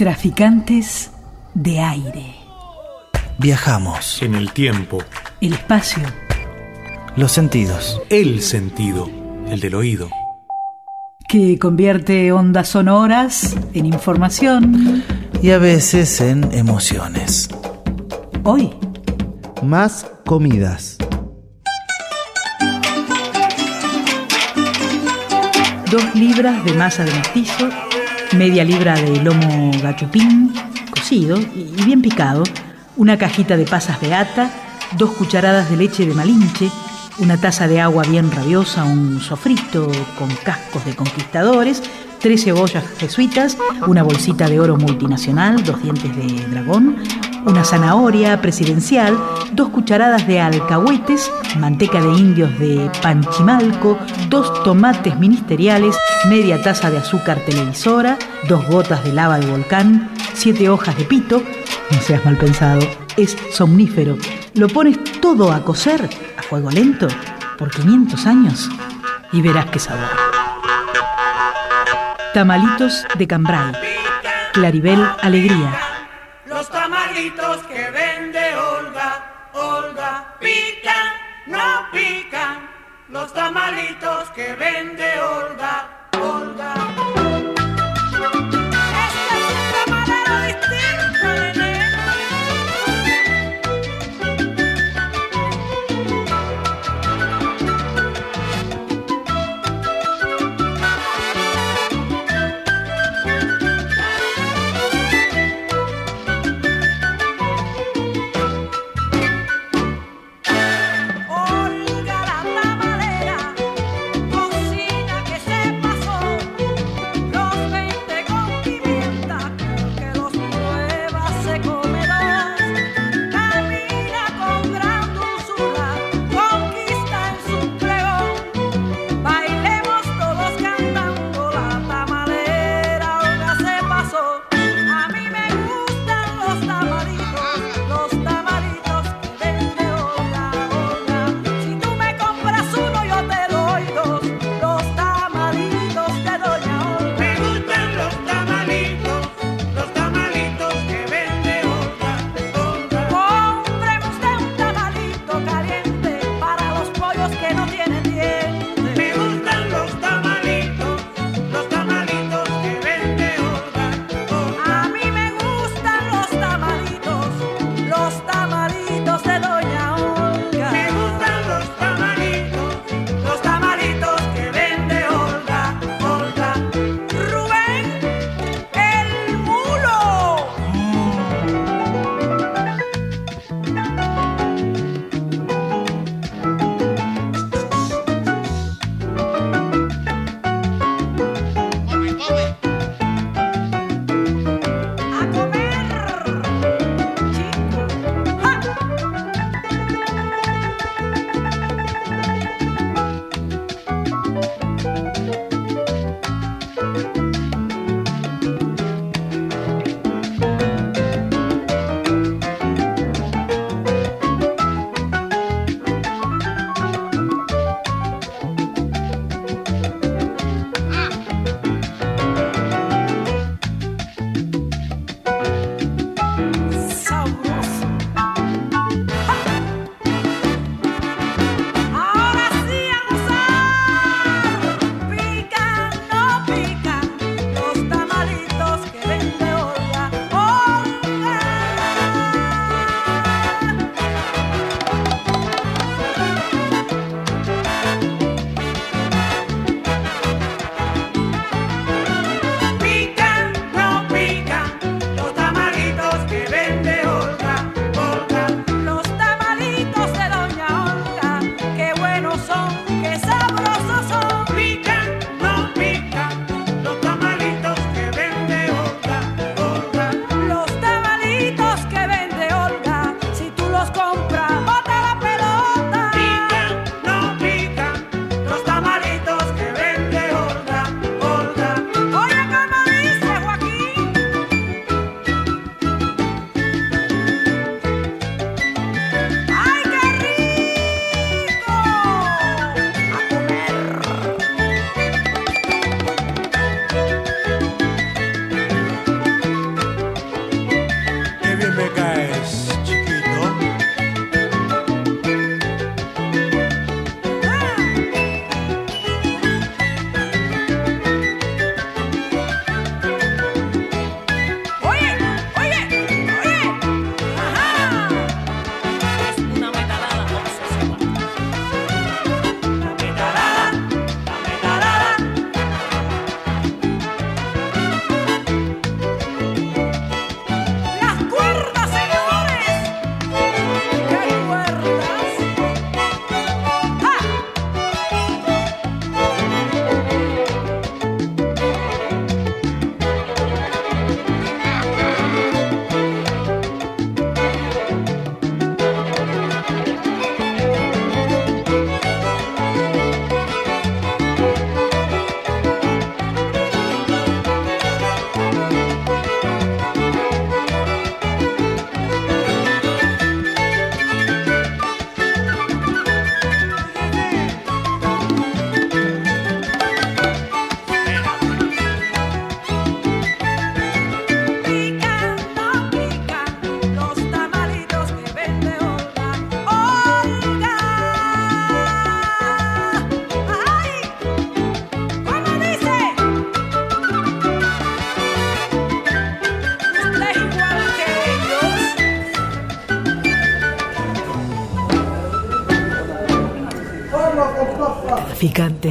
Traficantes de aire. Viajamos. En el tiempo. El espacio. Los sentidos. El sentido. El del oído. Que convierte ondas sonoras en información. Y a veces en emociones. Hoy. Más comidas. Dos libras de masa de mestizo, media libra de lomo gachupín, cocido y bien picado, una cajita de pasas beata, dos cucharadas de leche de malinche, una taza de agua bien rabiosa, un sofrito con cascos de conquistadores, tres cebollas jesuitas, una bolsita de oro multinacional, dos dientes de dragón, una zanahoria presidencial, dos cucharadas de alcahuetes, manteca de indios de Panchimalco, dos tomates ministeriales, media taza de azúcar televisora, dos gotas de lava de volcán, siete hojas de pito, no seas mal pensado, es somnífero. Lo pones todo a cocer a fuego lento por 500 años y verás qué sabor. Tamalitos de Cambrai. Claribel Alegría. Los tamalitos que vende Olga, Olga, pican, no pican. Los tamalitos que vende Olga.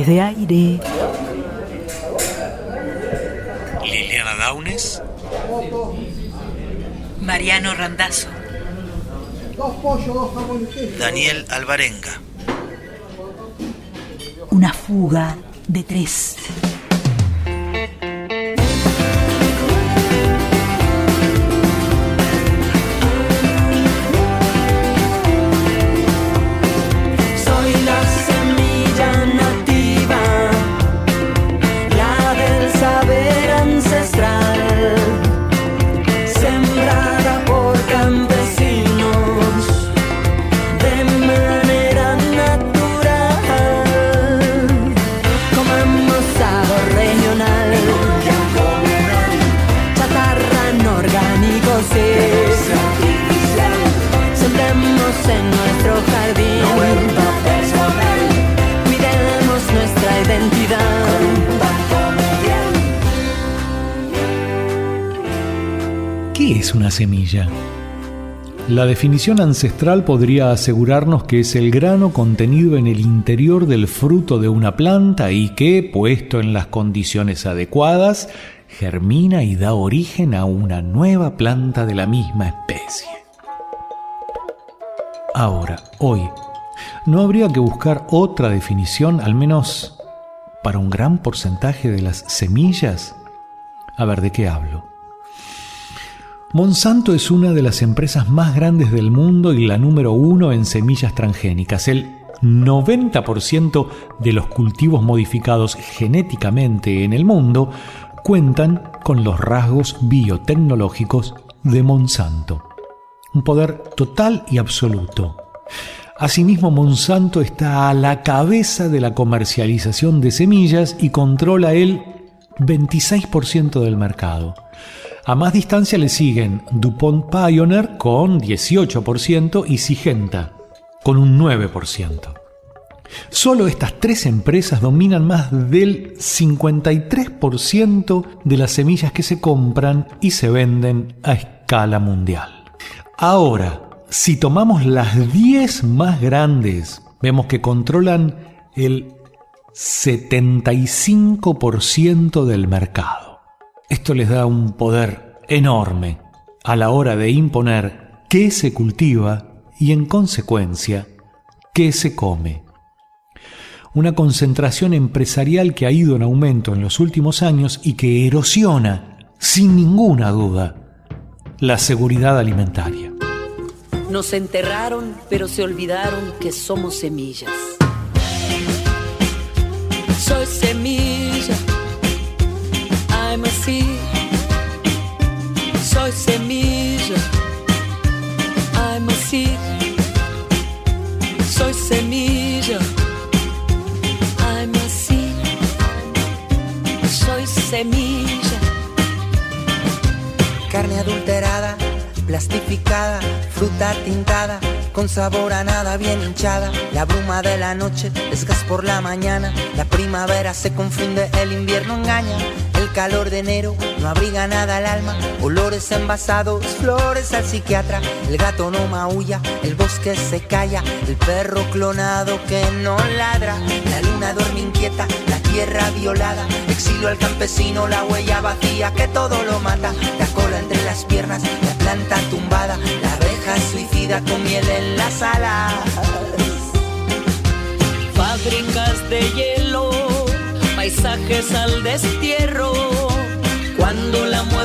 De aire. Liliana Daunes. Mariano Randazzo. Daniel Alvarenga. Una fuga de tres. La definición ancestral podría asegurarnos que es el grano contenido en el interior del fruto de una planta y que, puesto en las condiciones adecuadas, germina y da origen a una nueva planta de la misma especie. Ahora, hoy, ¿no habría que buscar otra definición, al menos para un gran porcentaje de las semillas? A ver, ¿de qué hablo? Monsanto es una de las empresas más grandes del mundo y la número uno en semillas transgénicas. El 90% de los cultivos modificados genéticamente en el mundo cuentan con los rasgos biotecnológicos de Monsanto. Un poder total y absoluto. Asimismo, Monsanto está a la cabeza de la comercialización de semillas y controla el 26% del mercado. A más distancia le siguen DuPont Pioneer con 18% y Sigenta con un 9%. Solo estas tres empresas dominan más del 53% de las semillas que se compran y se venden a escala mundial. Ahora, si tomamos las 10 más grandes, vemos que controlan el 75% del mercado. Esto les da un poder enorme a la hora de imponer qué se cultiva y en consecuencia qué se come. Una concentración empresarial que ha ido en aumento en los últimos años y que erosiona, sin ninguna duda, la seguridad alimentaria. Nos enterraron, pero se olvidaron que somos semillas. Soy semilla. I'm a. Soy semilla. I'm a. Soy semilla. I'm a. Soy semilla. Carne adulterada, plastificada, fruta tintada, con sabor a nada bien hinchada. La bruma de la noche es gas por la mañana. La primavera se confunde, el invierno engaña. El calor de enero no abriga nada al alma. Olores envasados, flores al psiquiatra. El gato no maulla, el bosque se calla. El perro clonado que no ladra. La luna duerme inquieta, la tierra violada. Exilio al campesino, la huella vacía que todo lo mata. La cola entre las piernas, la planta tumbada. La suicida con miel en las alas. Fábricas de hielo, paisajes al destierro. Cuando la muerte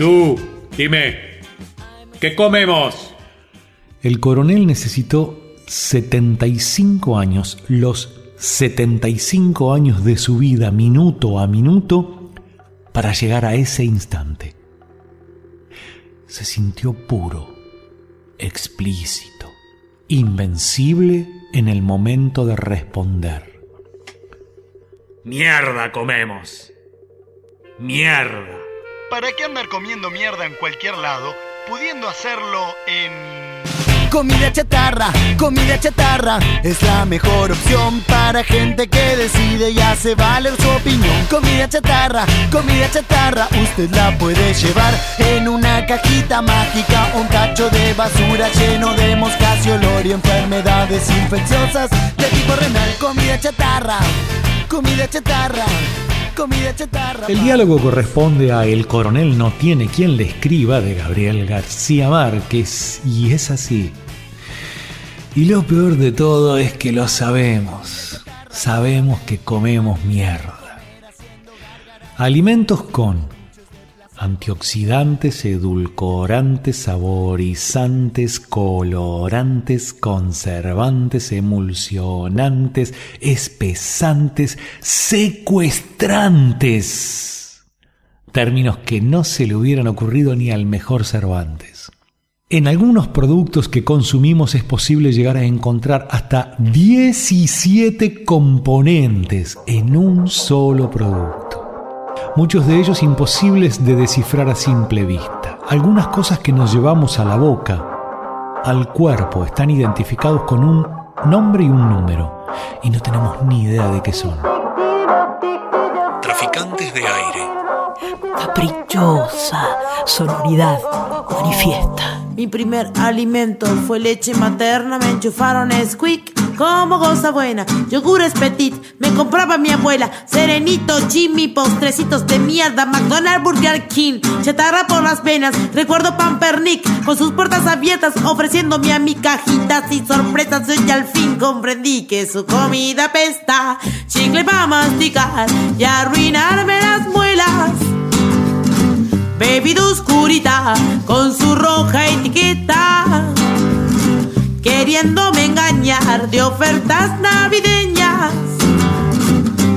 tú! Dime, ¿qué comemos? El coronel necesitó 75 años, los 75 años de su vida, minuto a minuto, para llegar a ese instante. Se sintió puro, explícito, invencible en el momento de responder. Mierda comemos. Mierda. ¿Para qué andar comiendo mierda en cualquier lado, pudiendo hacerlo en... Comida chatarra, comida chatarra es la mejor opción para gente que decide y hace valer su opinión. Comida chatarra, comida chatarra, usted la puede llevar en una cajita mágica, un tacho de basura lleno de moscas y olor y enfermedades infecciosas de tipo renal. Comida chatarra, comida chatarra. Comida chatarra. El diálogo corresponde a El coronel no tiene quien le escriba de Gabriel García Márquez y es así. Y lo peor de todo es que lo sabemos. Sabemos que comemos mierda. Alimentos con antioxidantes, edulcorantes, saborizantes, colorantes, conservantes, emulsionantes, espesantes, secuestrantes. Términos que no se le hubieran ocurrido ni al mejor Cervantes. En algunos productos que consumimos es posible llegar a encontrar hasta 17 componentes en un solo producto muchos de ellos imposibles de descifrar a simple vista. Algunas cosas que nos llevamos a la boca, al cuerpo, están identificados con un nombre y un número, y no tenemos ni idea de qué son. Traficantes de aire. Caprichosa sonoridad manifiesta. Mi primer alimento fue leche materna, me enchufaron squeak como cosa buena. Yogures petit, me compraba mi abuela. Serenito, Jimmy, postrecitos de mierda. McDonald's, Burger King, chatarra por las venas. Recuerdo Pampernick con sus puertas abiertas, ofreciéndome a mi cajitas y sorpresas. Hoy al fin comprendí que su comida pesta. Chicle para masticar y arruinarme las muelas. Bebida oscurita con su roja etiqueta queriéndome engañar de ofertas navideñas.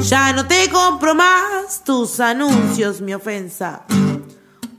Ya no te compro más tus anuncios, mi ofensa.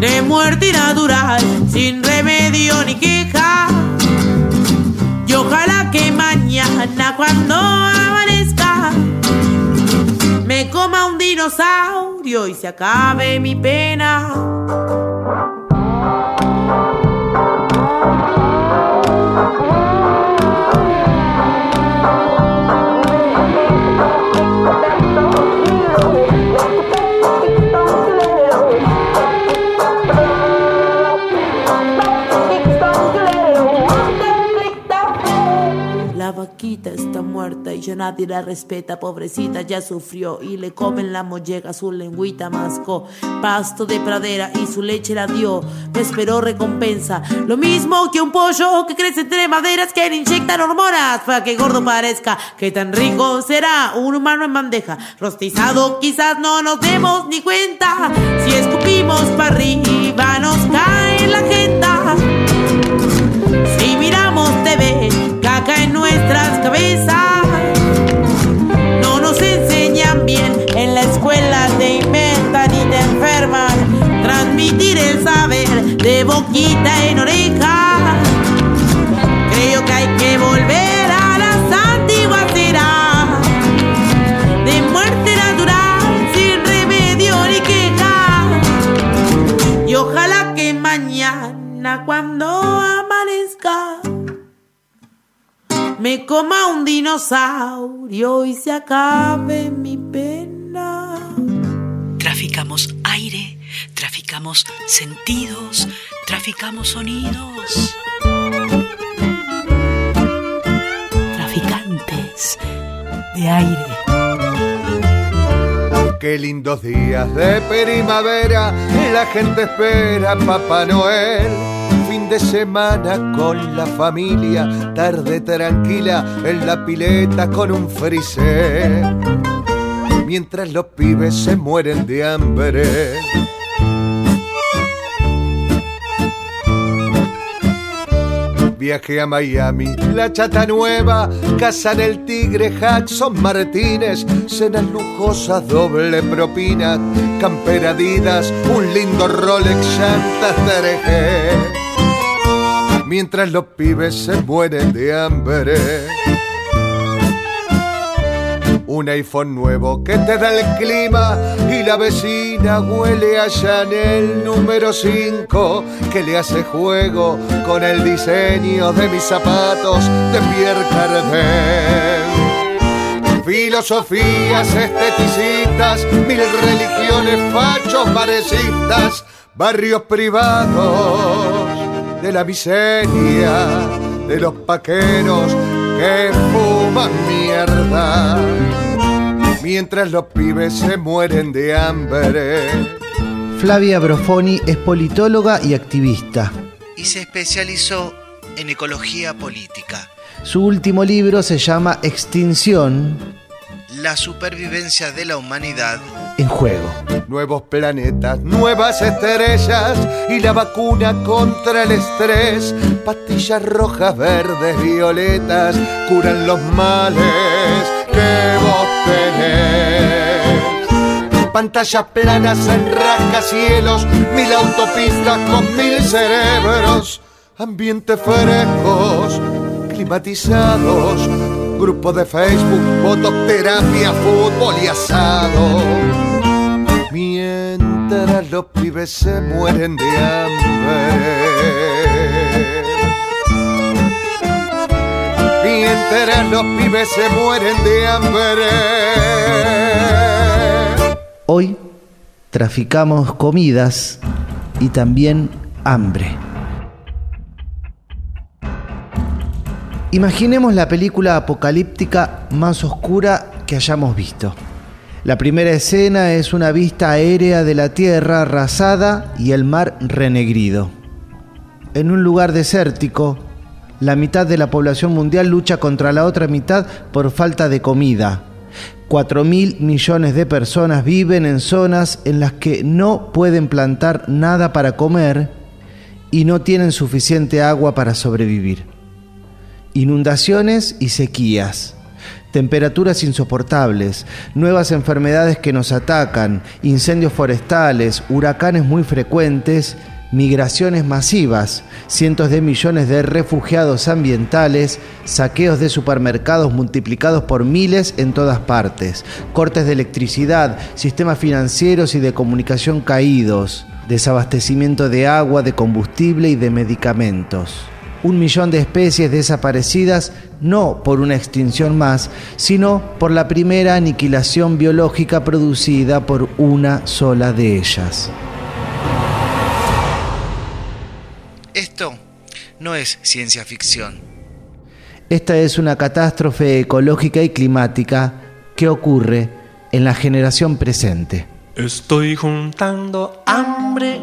de muerte natural, sin remedio ni queja. Y ojalá que mañana cuando amanezca me coma un dinosaurio y se acabe mi pena. Y ya nadie la respeta, pobrecita ya sufrió. Y le comen la molleja, su lengüita mascó, pasto de pradera y su leche la dio, me esperó recompensa, lo mismo que un pollo que crece entre maderas que le inyectan hormonas para que gordo parezca, que tan rico será un humano en bandeja, rostizado quizás no nos demos ni cuenta, si escupimos para arriba nos cae la jeta, si miramos TV, caca en nuestras cabezas. De boquita en oreja. Creo que hay que volver a las antiguas. De muerte natural, sin remedio ni queja. Y ojalá que mañana cuando amanezca me coma un dinosaurio y se acabe mi pena. Traficamos sentidos, traficamos sonidos. Traficantes de aire. Qué lindos días de primavera, la gente espera a Papá Noel. Fin de semana con la familia, tarde tranquila en la pileta con un frisé. Mientras los pibes se mueren de hambre. Viaje a Miami, la chata nueva, casa del tigre, Jackson Martínez, cenas lujosas, doble propina, camperadidas, un lindo Rolex, llantas Tereje. Mientras los pibes se mueren de hambre un iPhone nuevo que te da el clima y la vecina huele allá en el número 5 que le hace juego con el diseño de mis zapatos de Pierre Cardin. Filosofías esteticistas, mil religiones, fachos, marecistas, barrios privados de la miseria, de los paqueros que fuman mierda mientras los pibes se mueren de hambre. Flavia Brofoni es politóloga y activista. Y se especializó en ecología política. Su último libro se llama Extinción. La supervivencia de la humanidad en juego. Nuevos planetas, nuevas estrellas y la vacuna contra el estrés. Pastillas rojas, verdes, violetas curan los males que Pantallas planas en rascacielos, mil autopistas con mil cerebros. Ambientes frescos, climatizados. Grupo de Facebook, fototerapia, fútbol y asado. Mientras los pibes se mueren de hambre. Los pibes se mueren de hambre. Hoy traficamos comidas y también hambre. Imaginemos la película apocalíptica más oscura que hayamos visto. La primera escena es una vista aérea de la tierra arrasada y el mar renegrido. En un lugar desértico, la mitad de la población mundial lucha contra la otra mitad por falta de comida. Cuatro mil millones de personas viven en zonas en las que no pueden plantar nada para comer y no tienen suficiente agua para sobrevivir. Inundaciones y sequías. Temperaturas insoportables, nuevas enfermedades que nos atacan, incendios forestales, huracanes muy frecuentes, migraciones masivas, cientos de millones de refugiados ambientales, saqueos de supermercados multiplicados por miles en todas partes, cortes de electricidad, sistemas financieros y de comunicación caídos, desabastecimiento de agua, de combustible y de medicamentos un millón de especies desaparecidas no por una extinción más, sino por la primera aniquilación biológica producida por una sola de ellas. No es ciencia ficción. Esta es una catástrofe ecológica y climática que ocurre en la generación presente. Estoy juntando hambre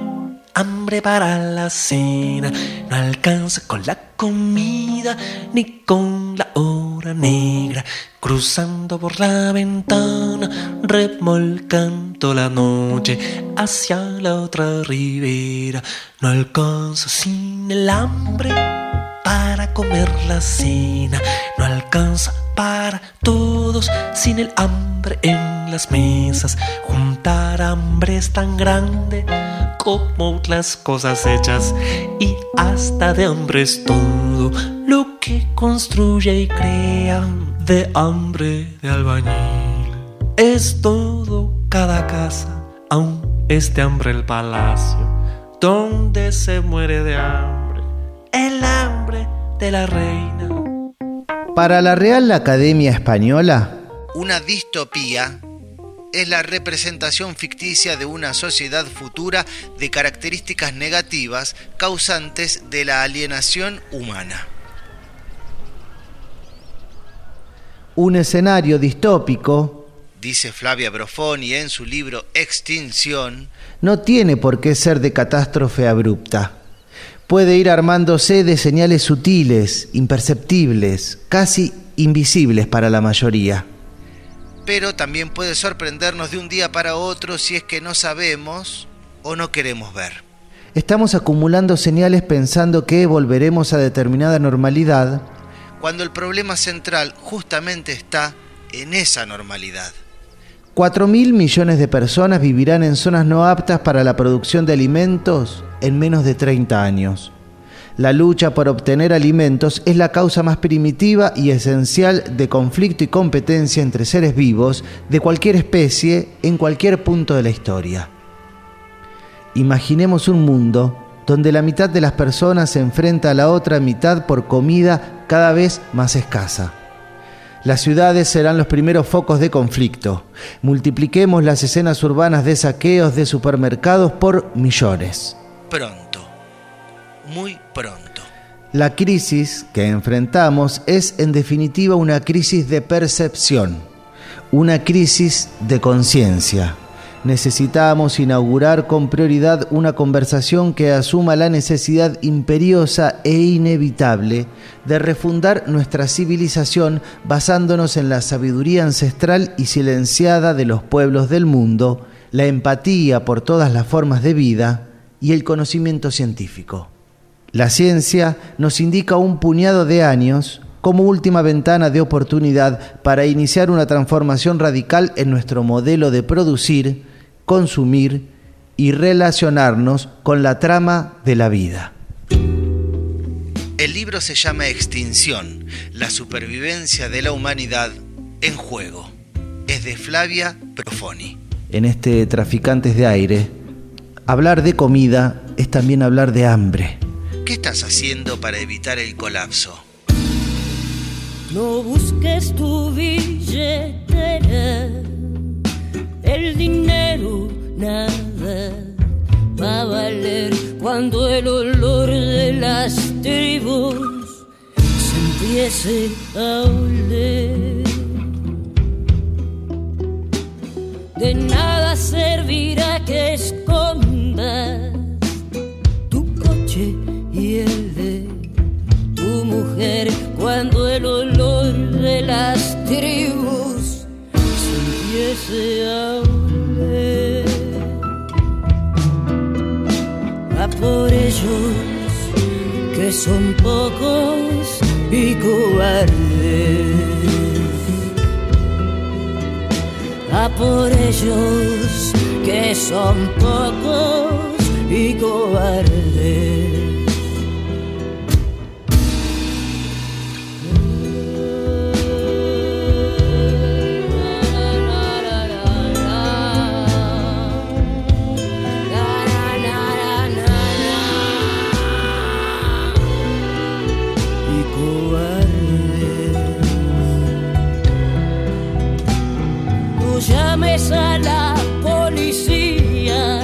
hambre para la cena, no alcanza con la comida ni con la hora negra, cruzando por la ventana, remolcando la noche hacia la otra ribera, no alcanza sin el hambre para comer la cena, no alcanza para todos sin el hambre en las mesas, juntar hambre es tan grande como las cosas hechas y hasta de hambre es todo lo que construye y crea de hambre de albañil. Es todo cada casa, aún este hambre el palacio, donde se muere de hambre, el hambre de la reina. Para la Real Academia Española, una distopía es la representación ficticia de una sociedad futura de características negativas causantes de la alienación humana. Un escenario distópico dice Flavia Brofoni en su libro Extinción, no tiene por qué ser de catástrofe abrupta. Puede ir armándose de señales sutiles, imperceptibles, casi invisibles para la mayoría. pero también puede sorprendernos de un día para otro si es que no sabemos o no queremos ver. Estamos acumulando señales pensando que volveremos a determinada normalidad Cuando el problema central justamente está en esa normalidad. 4 mil millones de personas vivirán en zonas no aptas para la producción de alimentos en menos de 30 años. La lucha por obtener alimentos es la causa más primitiva y esencial de conflicto y competencia entre seres vivos de cualquier especie en cualquier punto de la historia. Imaginemos un mundo donde la mitad de las personas se enfrenta a la otra mitad por comida cada vez más escasa. Las ciudades serán los primeros focos de conflicto. Multipliquemos las escenas urbanas de saqueos de supermercados por millones. Pronto, muy pronto. La crisis que enfrentamos es en definitiva una crisis de percepción, una crisis de conciencia. Necesitamos inaugurar con prioridad una conversación que asuma la necesidad imperiosa e inevitable de refundar nuestra civilización basándonos en la sabiduría ancestral y silenciada de los pueblos del mundo, la empatía por todas las formas de vida y el conocimiento científico. La ciencia nos indica un puñado de años como última ventana de oportunidad para iniciar una transformación radical en nuestro modelo de producir, consumir y relacionarnos con la trama de la vida. El libro se llama Extinción, la supervivencia de la humanidad en juego. Es de Flavia Profoni. En este Traficantes de Aire, hablar de comida es también hablar de hambre. ¿Qué estás haciendo para evitar el colapso? No busques tu billetera, el dinero nada va a valer cuando el olor de las tribus se empiece a oler. De nada servirá que escondas tu coche y el de tu mujer cuando el olor de las tribus se oler. Va por ellos que son pocos y cobardes. Va por ellos que son pocos y cobardes. Llames a la policía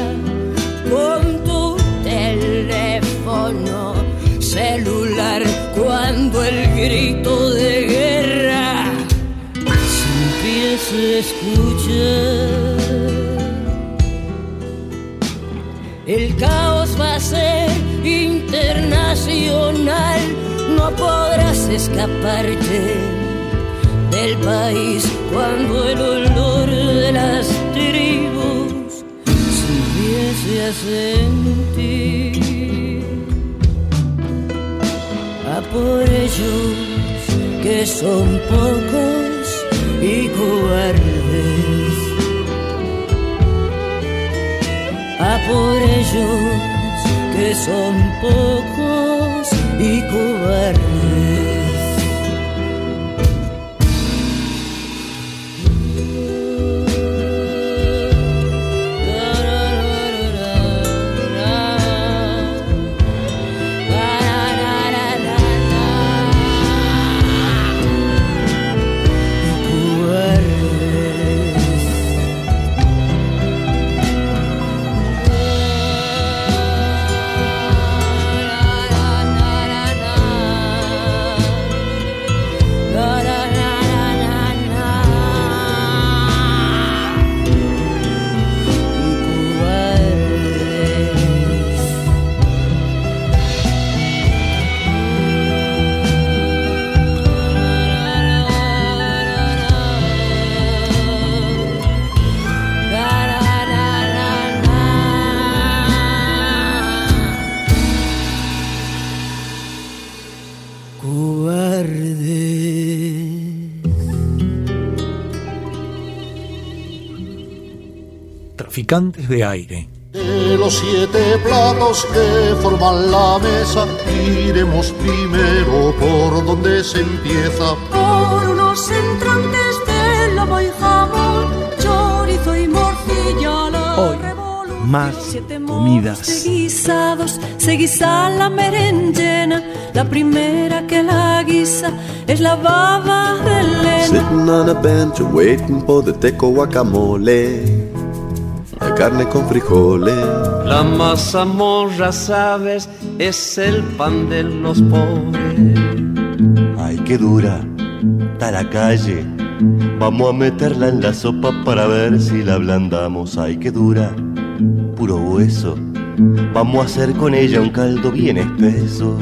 con tu teléfono celular cuando el grito de guerra se empiece a escuchar. El caos va a ser internacional, no podrás escaparte del país cuando el olor de las tribus se empiece a sentir. A por ellos que son pocos y cobardes. a por ellos que son pocos y cobardes. Traficantes de aire. De los siete platos que forman la mesa, iremos primero por donde se empieza. Por unos entrantes de lomo y jamón, chorizo y morcilla, la Hoy, más comidas. guisados se guisa la merengena. La primera que la guisa es la baba de. Sitting on a bench waiting for the teco guacamole. Carne con frijoles. La mazamorra, sabes, es el pan de los pobres. Ay, qué dura. Está la calle. Vamos a meterla en la sopa para ver si la ablandamos. Ay, qué dura. Puro hueso. Vamos a hacer con ella un caldo bien espeso.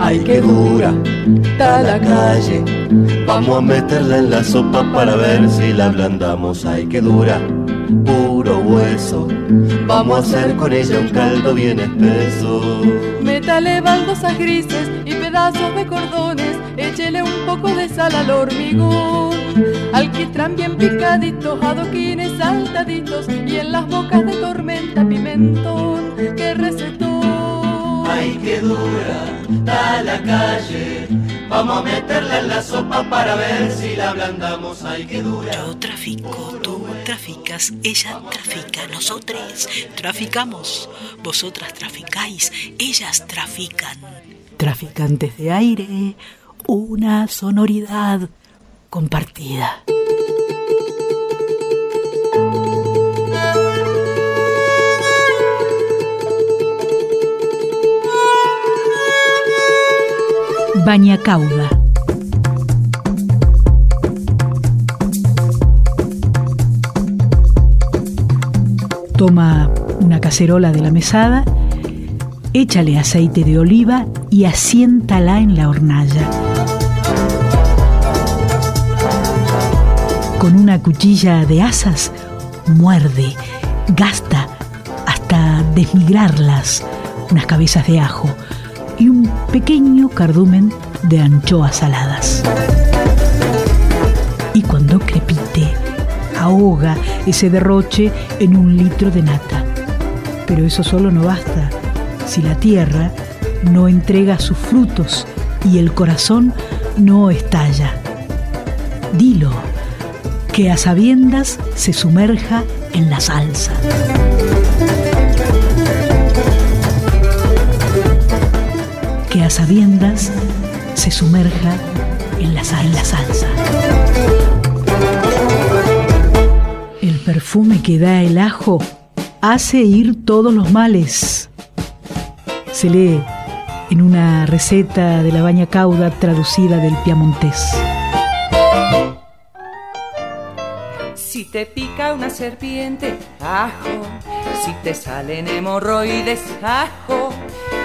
Ay, qué dura. Está la calle. Vamos a meterla en la sopa para ver si la ablandamos. Ay, qué dura. Puro hueso. Vamos a hacer con ella un caldo bien espeso. Métale baldosas grises y pedazos de cordones, échele un poco de sal al hormigón. Alquitrán bien picaditos, adoquines saltaditos y en las bocas de tormenta pimentón. ¡Qué recetón! Ay, qué dura está la calle. Vamos a meterla en la sopa para ver si la ablandamos. Ay, qué dura. Yo trafico, tú traficas, ella trafica, nosotros traficamos, vosotras traficáis, ellas trafican. Traficantes de aire, una sonoridad compartida. Bañacauda. Toma una cacerola de la mesada, échale aceite de oliva y asiéntala en la hornalla. Con una cuchilla de asas, muerde, gasta hasta desmigrarlas unas cabezas de ajo y un pequeño cardumen de anchoas saladas. Ahoga ese derroche en un litro de nata. Pero eso solo no basta si la tierra no entrega sus frutos y el corazón no estalla. Dilo, que a sabiendas se sumerja en la salsa. Que a sabiendas se sumerja en la, la salsa. Perfume que da el ajo hace ir todos los males. Se lee en una receta de la baña cauda traducida del piamontés. Si te pica una serpiente, ajo. Si te salen hemorroides, ajo.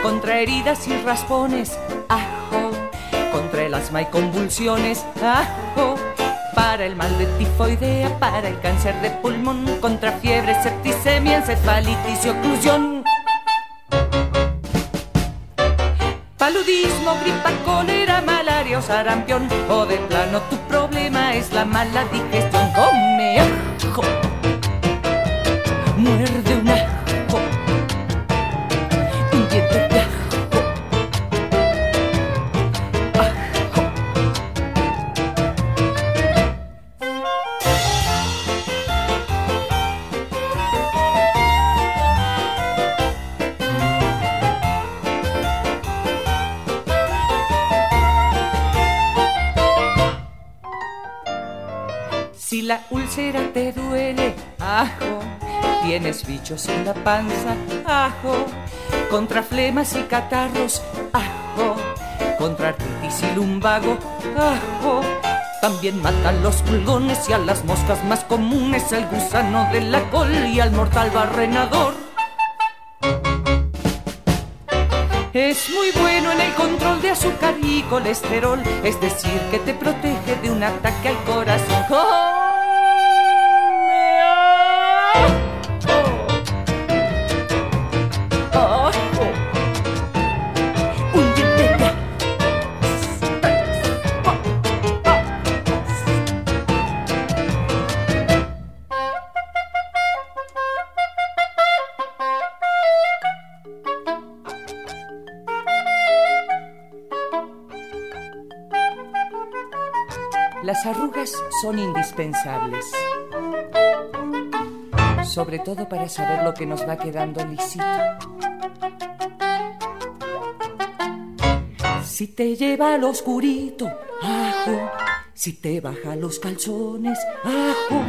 Contra heridas y raspones, ajo. Contra el asma y convulsiones, ajo. Para el mal de tifoidea, para el cáncer de pulmón, contra fiebre, septicemia, encefalitis y oclusión. Paludismo, gripa, cólera, malaria o sarampión. O de plano tu problema es la mala digestión. Come ajo. Muerde un bichos en la panza, ajo. Contra flemas y catarros, ajo. Contra artritis y lumbago, ajo. También matan los pulgones y a las moscas más comunes, al gusano de la col y al mortal barrenador. Es muy bueno en el control de azúcar y colesterol, es decir, que te protege de un ataque al corazón. Las arrugas son indispensables. Sobre todo para saber lo que nos va quedando lisito. Si te lleva al oscurito, ajo. Si te baja los calzones, ajo.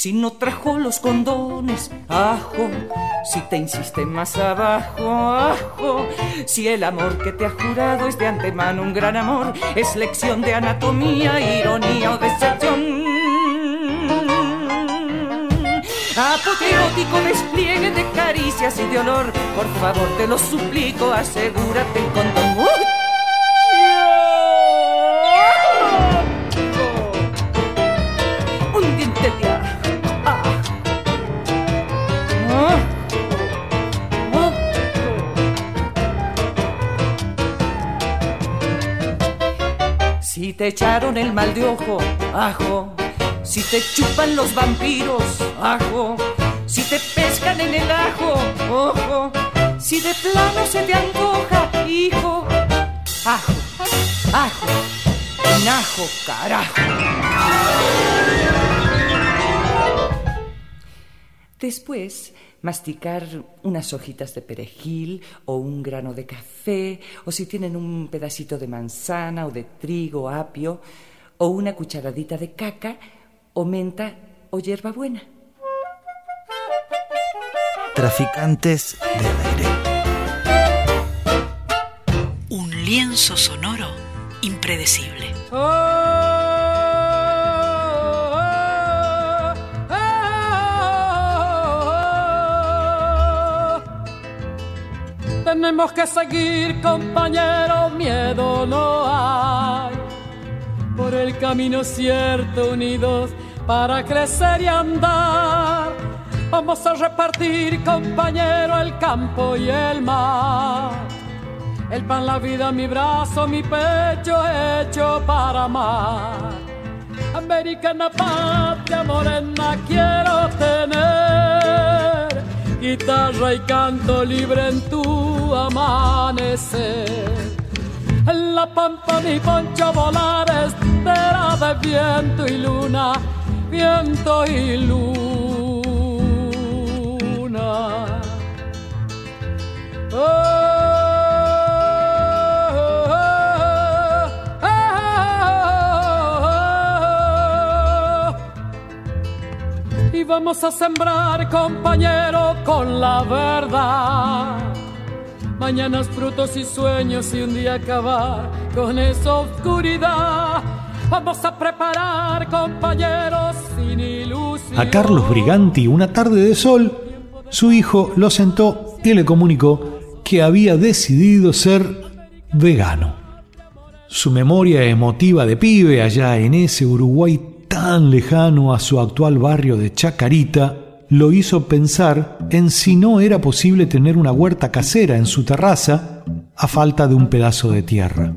Si no trajo los condones, ajo. Si te insiste más abajo, ajo. Si el amor que te ha jurado es de antemano un gran amor, es lección de anatomía, ironía o decepción. Apoteótico despliegue de caricias y de olor, por favor te lo suplico, asegúrate condón. Te echaron el mal de ojo, ajo. Si te chupan los vampiros, ajo. Si te pescan en el ajo, ojo. Si de plano se te antoja, hijo. Ajo, ajo, un ajo, carajo. Después, masticar unas hojitas de perejil o un grano de café, o si tienen un pedacito de manzana o de trigo, apio, o una cucharadita de caca, o menta o hierbabuena. Traficantes del aire. Un lienzo sonoro impredecible. Tenemos que seguir, compañero, miedo no hay. Por el camino cierto, unidos para crecer y andar. Vamos a repartir, compañero, el campo y el mar. El pan, la vida, mi brazo, mi pecho hecho para amar. Americana patria morena quiero tener. Guitarra y canto libre en tu amanecer. En la pampa mi poncho volar estera de viento y luna, viento y luna. Oh, vamos a sembrar, compañero, con la verdad. Mañanas, frutos y sueños y un día acabar con esa oscuridad. Vamos a preparar, compañeros, sin ilusión. A Carlos Briganti, una tarde de sol, su hijo lo sentó y le comunicó que había decidido ser vegano. Su memoria emotiva de pibe allá en ese Uruguay tan lejano a su actual barrio de Chacarita lo hizo pensar en si no era posible tener una huerta casera en su terraza a falta de un pedazo de tierra.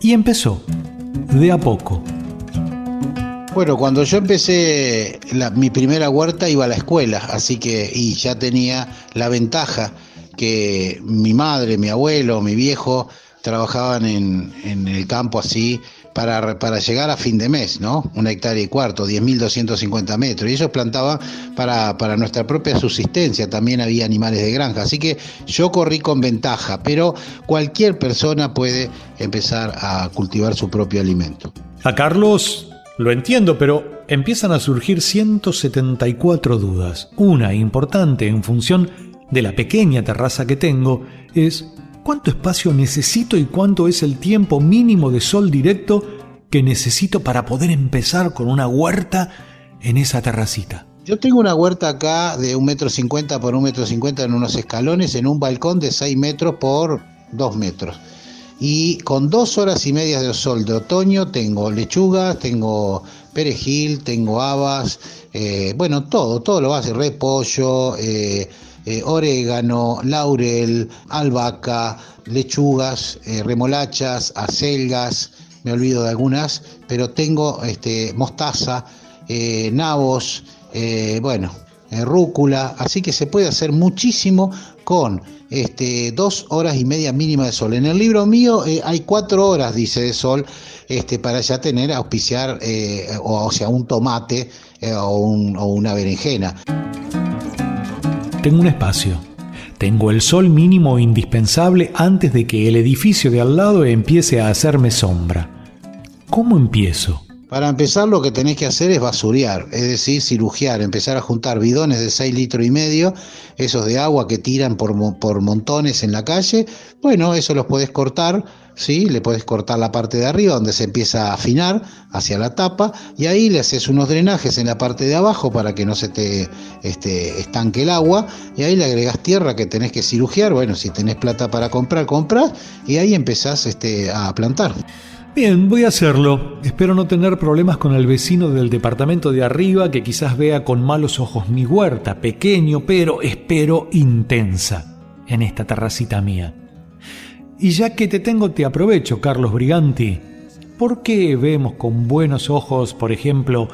Y empezó, de a poco. Bueno, cuando yo empecé la- mi primera huerta iba a la escuela, así que y ya tenía la ventaja que mi madre, mi abuelo, mi viejo trabajaban en, en el campo así para, para llegar a fin de mes, ¿no? Una hectárea y cuarto, 10.250 metros. Y ellos plantaban para, para nuestra propia subsistencia, también había animales de granja. Así que yo corrí con ventaja, pero cualquier persona puede empezar a cultivar su propio alimento. A Carlos lo entiendo, pero empiezan a surgir 174 dudas. Una importante en función de la pequeña terraza que tengo es cuánto espacio necesito y cuánto es el tiempo mínimo de sol directo que necesito para poder empezar con una huerta en esa terracita. Yo tengo una huerta acá de un metro cincuenta por un metro cincuenta en unos escalones en un balcón de 6 metros por 2 metros. Y con dos horas y media de sol de otoño tengo lechugas, tengo perejil, tengo habas, eh, bueno, todo, todo lo base, repollo, eh, eh, orégano, laurel, albahaca, lechugas, eh, remolachas, acelgas, me olvido de algunas, pero tengo este, mostaza, eh, nabos, bueno, rúcula, así que se puede hacer muchísimo con este, dos horas y media mínima de sol. En el libro mío hay cuatro horas, dice, de sol este, para ya tener, auspiciar, o, sea, un tomate o una berenjena. Tengo un espacio. Tengo el sol mínimo indispensable antes de que el edificio de al lado empiece a hacerme sombra. ¿Cómo empiezo? Para empezar lo que tenés que hacer es basurear, es decir, cirugiar, empezar a juntar bidones de 6 litros y medio, esos de agua que tiran por, por montones en la calle. Bueno, eso los podés cortar, ¿sí? le podés cortar la parte de arriba donde se empieza a afinar hacia la tapa y ahí le haces unos drenajes en la parte de abajo para que no se te este, estanque el agua y ahí le agregás tierra que tenés que cirugiar, bueno, si tenés plata para comprar, compras y ahí empezás este, a plantar. Bien, voy a hacerlo. Espero no tener problemas con el vecino del departamento de arriba que quizás vea con malos ojos mi huerta, pequeño, pero espero intensa, en esta terracita mía. Y ya que te tengo, te aprovecho, Carlos Briganti. ¿Por qué vemos con buenos ojos, por ejemplo,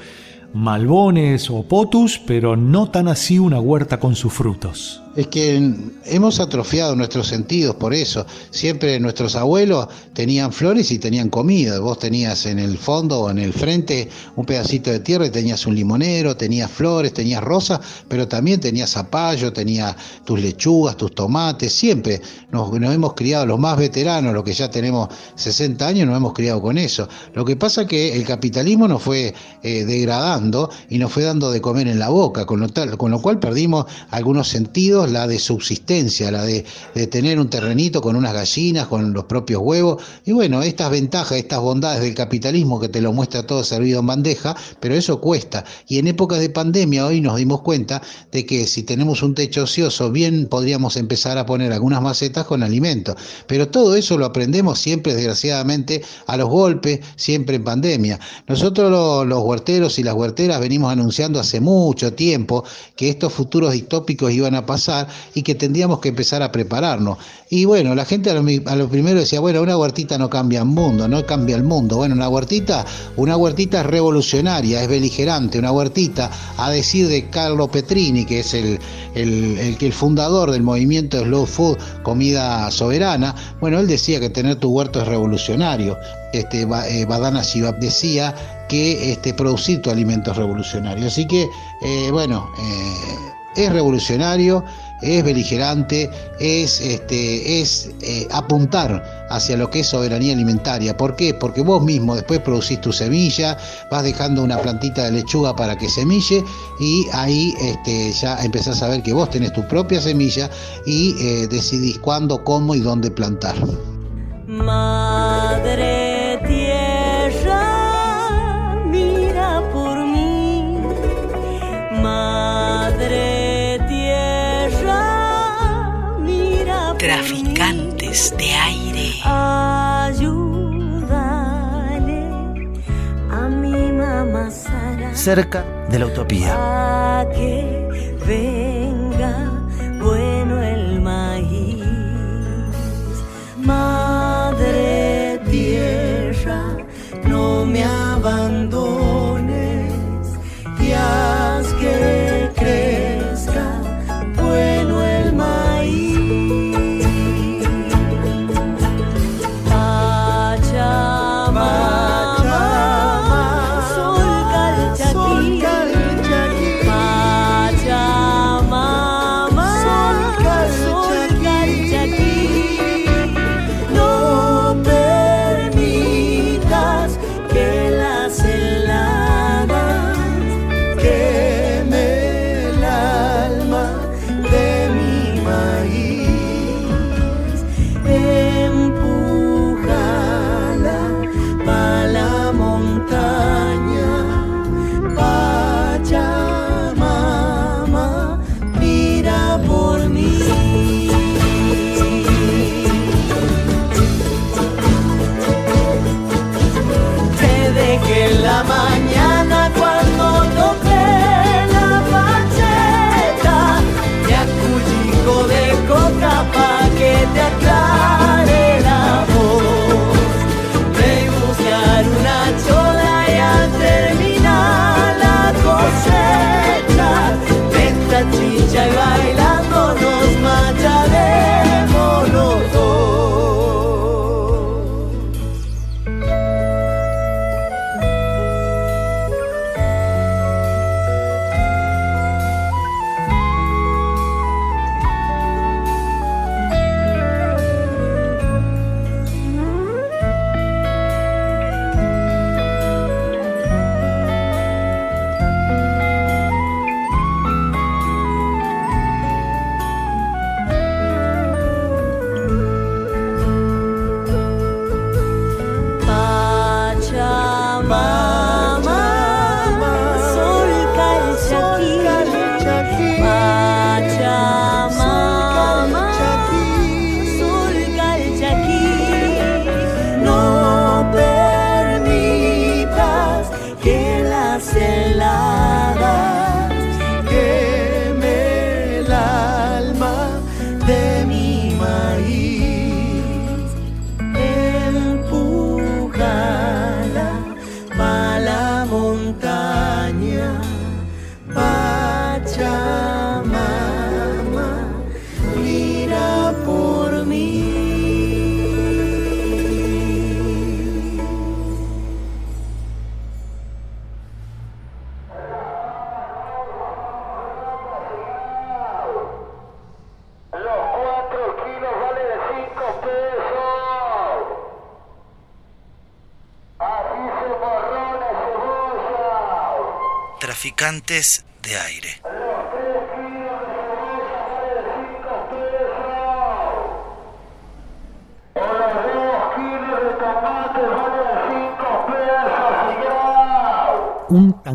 malbones o potus, pero no tan así una huerta con sus frutos? Es que hemos atrofiado nuestros sentidos por eso. Siempre nuestros abuelos tenían flores y tenían comida. Vos tenías en el fondo o en el frente un pedacito de tierra y tenías un limonero, tenías flores, tenías rosas, pero también tenías zapallo, tenías tus lechugas, tus tomates. Siempre nos, hemos criado, los más veteranos, los que ya tenemos 60 años, nos hemos criado con eso. Lo que pasa es que el capitalismo nos fue eh, degradando y nos fue dando de comer en la boca, con lo, tal, con lo cual perdimos algunos sentidos la de subsistencia, la de, tener un terrenito con unas gallinas, con los propios huevos. Y bueno, estas ventajas, estas bondades del capitalismo que te lo muestra todo servido en bandeja, pero eso cuesta. Y en épocas de pandemia hoy nos dimos cuenta de que si tenemos un techo ocioso, bien podríamos empezar a poner algunas macetas con alimentos. Pero todo eso lo aprendemos siempre, desgraciadamente, a los golpes, siempre en pandemia. Nosotros los, los huerteros y las huerteras venimos anunciando hace mucho tiempo que estos futuros distópicos iban a pasar y que tendríamos que empezar a prepararnos. Y bueno, la gente a lo, primero decía, bueno, una huertita no cambia el mundo, no cambia el mundo. Bueno, una huertita, una huertita es revolucionaria, es beligerante, una huertita, a decir de Carlo Petrini, que es el, el, el, fundador del movimiento Slow Food, comida soberana, bueno, él decía que tener tu huerto es revolucionario. Este, eh, Badana Shivab decía que este, producir tu alimento es revolucionario. Así que, eh, bueno, eh, es revolucionario, es beligerante, es, este, es eh, apuntar hacia lo que es soberanía alimentaria. ¿Por qué? Porque vos mismo después producís tu semilla, vas dejando una plantita de lechuga para que semille y ahí este, ya empezás a ver que vos tenés tu propia semilla y eh, decidís cuándo, cómo y dónde plantar. Madre De aire. Ayúdale a mi mamá Sara. Cerca de la utopía. A que venga bueno el maíz. Madre tierra, no me abandones y haz que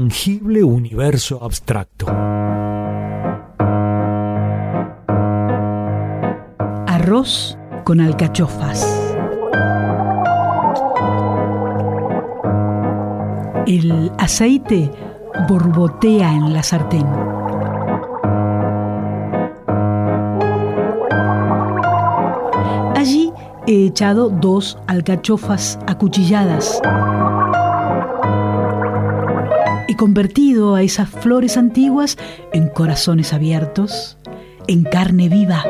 Un tangible universo abstracto. Arroz con alcachofas. El aceite borbotea en la sartén. Allí he echado dos alcachofas acuchilladas. He convertido a esas flores antiguas en corazones abiertos, en carne viva.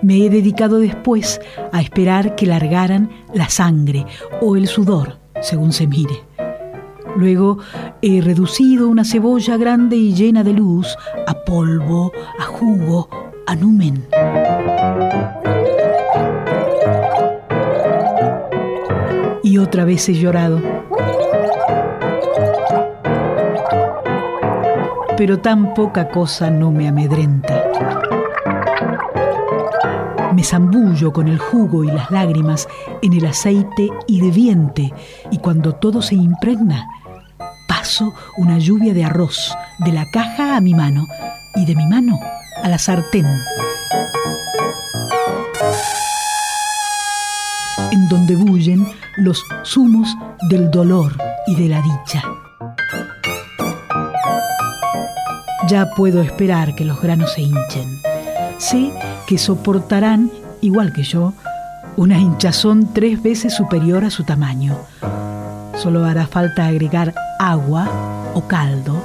Me he dedicado después a esperar que largaran la sangre o el sudor, según se mire. Luego he reducido una cebolla grande y llena de luz a polvo, a jugo, a numen. Y otra vez he llorado. Pero tan poca cosa no me amedrenta. Me zambullo con el jugo y las lágrimas en el aceite hirviente y cuando todo se impregna, paso una lluvia de arroz de la caja a mi mano y de mi mano a la sartén, en donde bullen los zumos del dolor y de la dicha. Ya puedo esperar que los granos se hinchen. Sé que soportarán, igual que yo, una hinchazón tres veces superior a su tamaño. Solo hará falta agregar agua o caldo.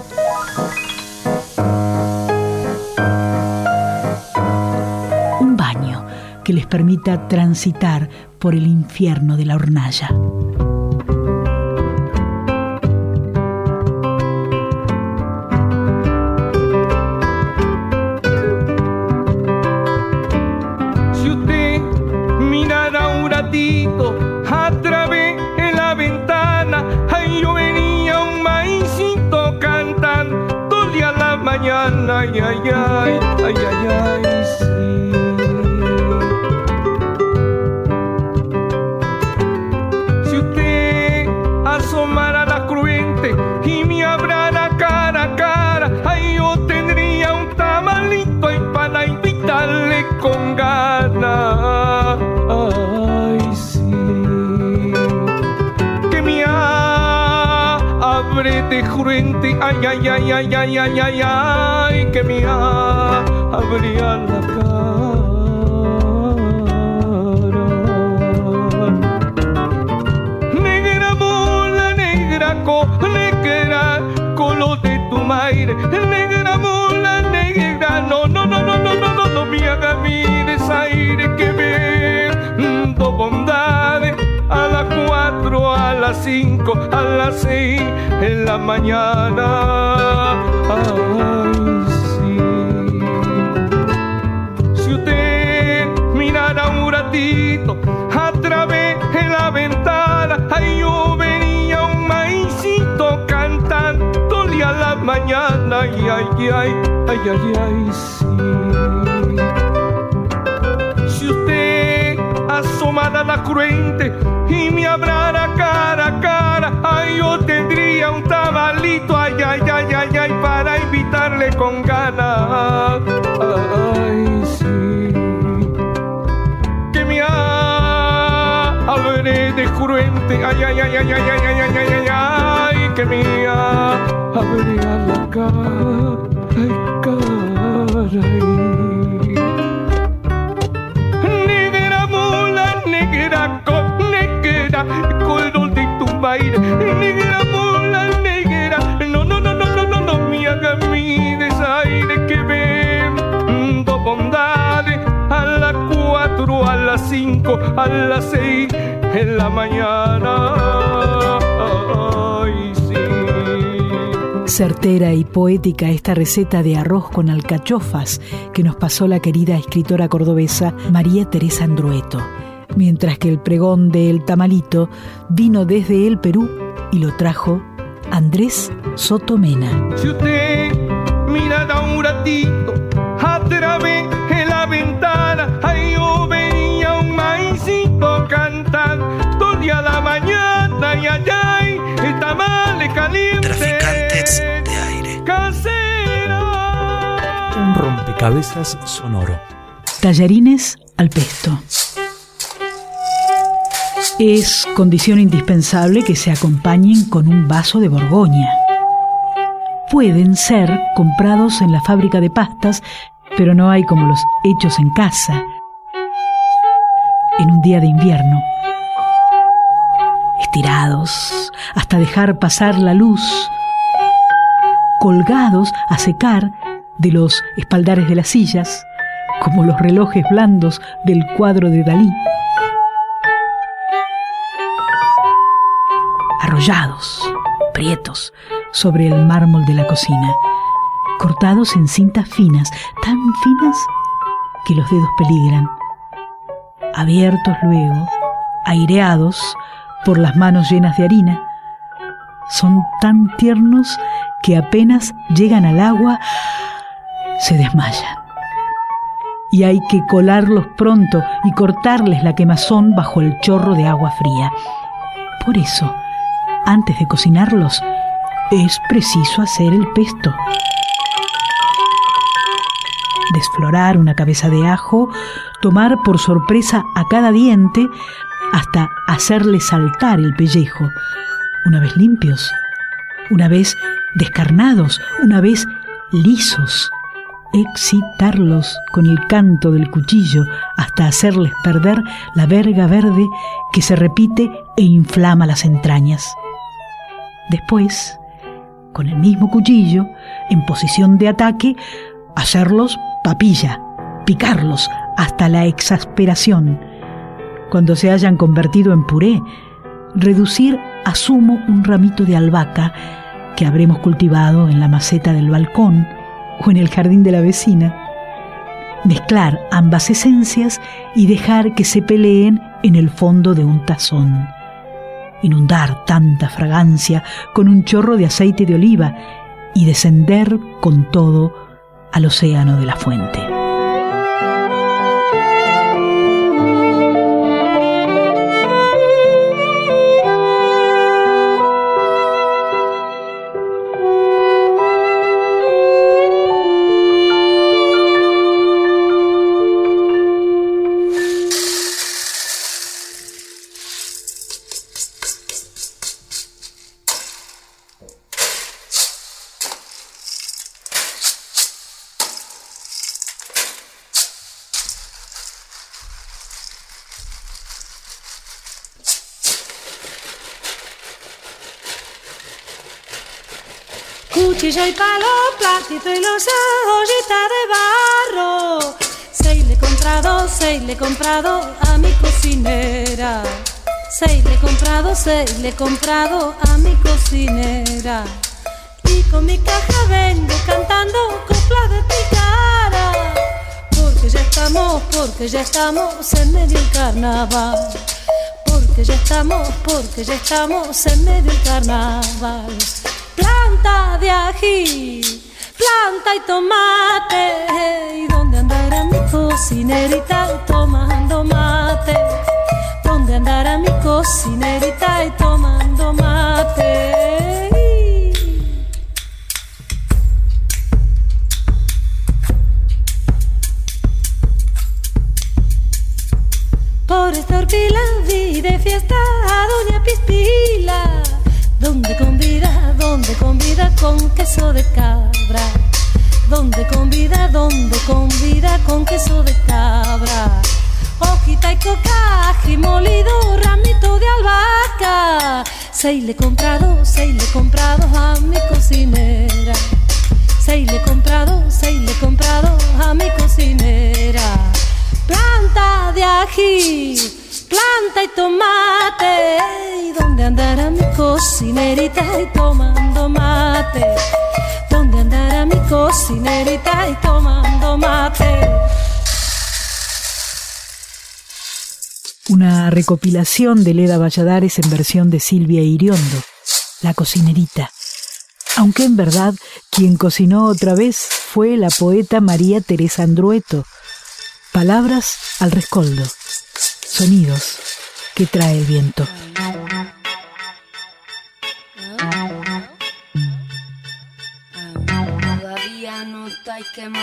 Un baño que les permita transitar por el infierno de la hornalla. Abre de frente, ay, ay, ay, ay, ay, ay, ay, ay, que me abría las cinco, a las seis en la mañana. Ay, sí. Si usted mirara un ratito a través de la ventana, ahí yo venía un maicito cantando a la mañana. Ay, ay, ay, ay, ay, ay, sí. Si usted asomara la cruente me hablara cara a cara, ay, yo tendría un tabalito, ay, ay, ay, ay, ay, para invitarle con ganas. Ay, sí. Que me abre de cruente, ay, ay, ay, ay, ay, ay, ay, ay, ay, ay, ay, que me abre a la cara, ay, caray. Cinco, a las seis en la mañana. Ay, sí. Certera y poética esta receta de arroz con alcachofas que nos pasó la querida escritora cordobesa María Teresa Andrueto, mientras que el pregón de El Tamalito vino desde el Perú y lo trajo Andrés Sotomena. Si usted mira un ratito a través rompecabezas sonoro. Tallarines al pesto. Es condición indispensable que se acompañen con un vaso de Borgoña. Pueden ser comprados en la fábrica de pastas, pero no hay como los hechos en casa. En un día de invierno. Estirados hasta dejar pasar la luz. Colgados a secar de los espaldares de las sillas, como los relojes blandos del cuadro de Dalí. arrollados, prietos, sobre el mármol de la cocina, cortados en cintas finas, tan finas que los dedos peligran, abiertos luego, aireados por las manos llenas de harina, son tan tiernos que apenas llegan al agua, se desmayan. Y hay que colarlos pronto y cortarles la quemazón bajo el chorro de agua fría. Por eso, antes de cocinarlos, es preciso hacer el pesto. Desflorar una cabeza de ajo, tomar por sorpresa a cada diente hasta hacerle saltar el pellejo. Una vez limpios, una vez descarnados, una vez lisos. Excitarlos con el canto del cuchillo hasta hacerles perder la verga verde que se repite e inflama las entrañas. Después, con el mismo cuchillo, en posición de ataque, hacerlos papilla, picarlos hasta la exasperación. Cuando se hayan convertido en puré, reducir a zumo un ramito de albahaca que habremos cultivado en la maceta del balcón o en el jardín de la vecina. Mezclar ambas esencias y dejar que se peleen en el fondo de un tazón inundar tanta fragancia con un chorro de aceite de oliva y descender con todo al océano de la fuente. Cuchillo y palo, platito y los ollita de barro. Seis le he comprado, seis le he comprado a mi cocinera. Seis le he comprado, seis le he comprado a mi cocinera. Y con mi caja vengo cantando coplas de picara. Porque ya estamos, porque ya estamos en medio del carnaval. Porque ya estamos, porque ya estamos en medio del carnaval de ají, planta y tomate. ¿Y dónde andará mi cocinerita tomando mate? ¿Dónde andará mi cocinerita y tomando mate? Por esta horquila vi de fiesta a Doña Pispila donde convida, donde convida con queso de cabra. Donde convida, donde convida con queso de cabra. Hojita y cocaje molido, ramito de albahaca. Seis le he comprado, seis le comprado a mi cocinera. Seis le comprado, seis le comprado a mi cocinera. Planta de ají planta y tomate. ¿Y dónde andará mi cocinerita y tomando mate? ¿Dónde andará mi cocinerita y tomando mate? Una recopilación de Leda Valladares en versión de Silvia Iriondo, La cocinerita. aunque en verdad quien cocinó otra vez fue la poeta María Teresa Andrueto. Palabras al rescoldo, sonidos que trae el viento. Me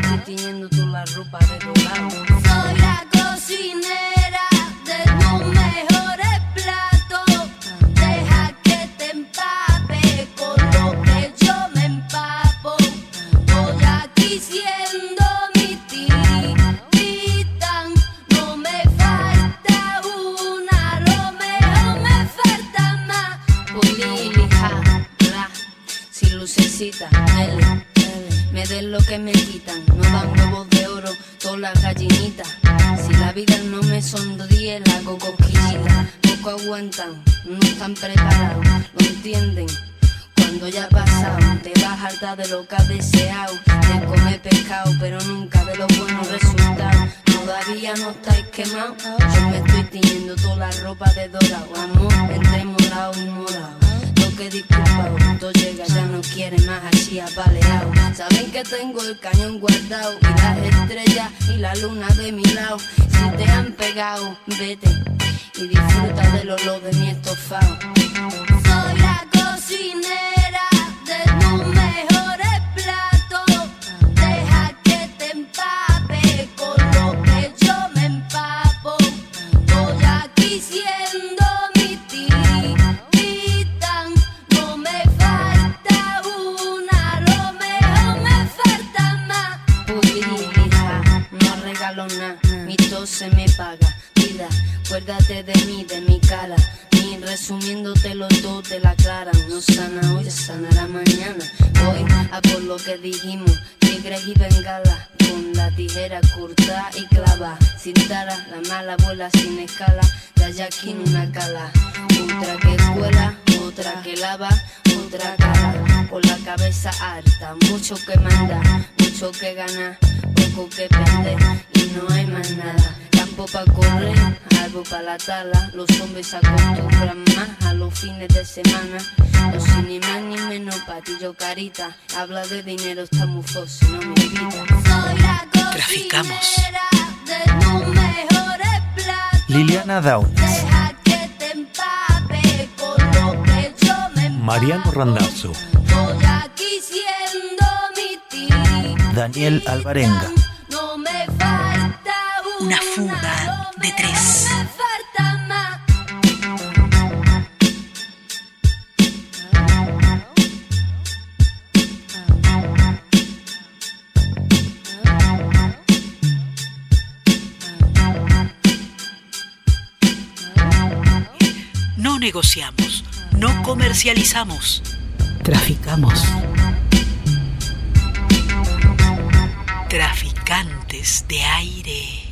estoy tiñendo toda la ropa de dorado. Soy la cocinera de lo que has deseado, de comer pescado, pero nunca de los buenos resultados. Todavía no estáis quemados, yo me estoy tiñendo toda la ropa de dorado, amor, entre morado y morado. Lo que disculpa, punto llega, ya no quiere más así apaleado. Saben que tengo el cañón guardado y las estrellas y la luna de mi lado. Si te han pegado, vete y disfruta del olor de mi estofado. Soy la cocinera escala. De allá aquí en una cala. Otra que cuela, otra que lava, otra cara. Con la cabeza harta, mucho que mandar, mucho que ganar, poco que perder y no hay más nada. Campo pa' correr, algo pa' la tala. Los hombres acostumbran más a los fines de semana. No soy ni más ni menos patillo carita. Habla de dinero, está mufoso, no me invita. Traficamos. De tus mejores platos. Liliana Down, Deja que te empape con lo que yo me empapo. Mariano Randazzo. Daniel Alvarenga. No me falta Una fuga de tres. No negociamos, no comercializamos. Traficamos. Traficantes de aire.